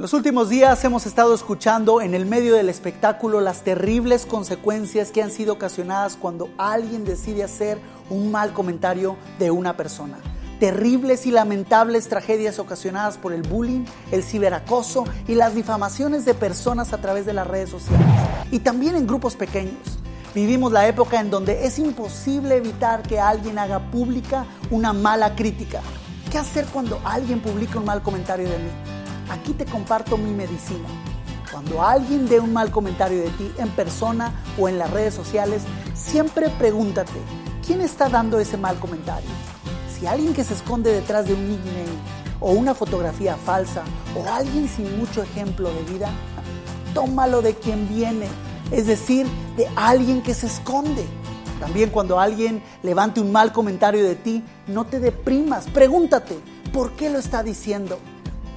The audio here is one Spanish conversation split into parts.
En los últimos días hemos estado escuchando en el medio del espectáculo las terribles consecuencias que han sido ocasionadas cuando alguien decide hacer un mal comentario de una persona. Terribles y lamentables tragedias ocasionadas por el bullying, el ciberacoso y las difamaciones de personas a través de las redes sociales. Y también en grupos pequeños. Vivimos la época en donde es imposible evitar que alguien haga pública una mala crítica. ¿Qué hacer cuando alguien publica un mal comentario de mí? Aquí te comparto mi medicina. Cuando alguien dé un mal comentario de ti en persona o en las redes sociales, siempre pregúntate, ¿quién está dando ese mal comentario? Si alguien que se esconde detrás de un nickname o una fotografía falsa o alguien sin mucho ejemplo de vida, tómalo de quien viene es decir, de alguien que se esconde. También cuando alguien levante un mal comentario de ti, no te deprimas, pregúntate, ¿por qué lo está diciendo?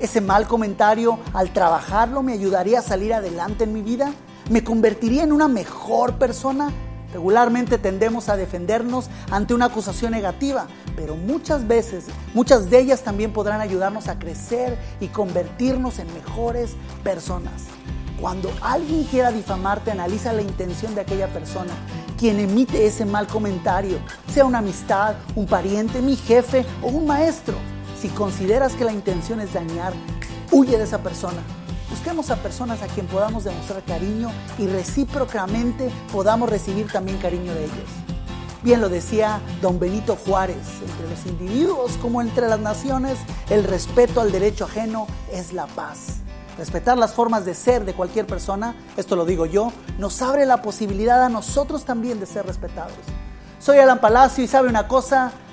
¿Ese mal comentario al trabajarlo me ayudaría a salir adelante en mi vida? ¿Me convertiría en una mejor persona? Regularmente tendemos a defendernos ante una acusación negativa, pero muchas veces, muchas de ellas también podrán ayudarnos a crecer y convertirnos en mejores personas. Cuando alguien quiera difamarte, analiza la intención de aquella persona, quien emite ese mal comentario, sea una amistad, un pariente, mi jefe o un maestro. Si consideras que la intención es dañar, huye de esa persona. Busquemos a personas a quien podamos demostrar cariño y recíprocamente podamos recibir también cariño de ellos. Bien lo decía don Benito Juárez, entre los individuos como entre las naciones, el respeto al derecho ajeno es la paz. Respetar las formas de ser de cualquier persona, esto lo digo yo, nos abre la posibilidad a nosotros también de ser respetados. Soy Alan Palacio y sabe una cosa,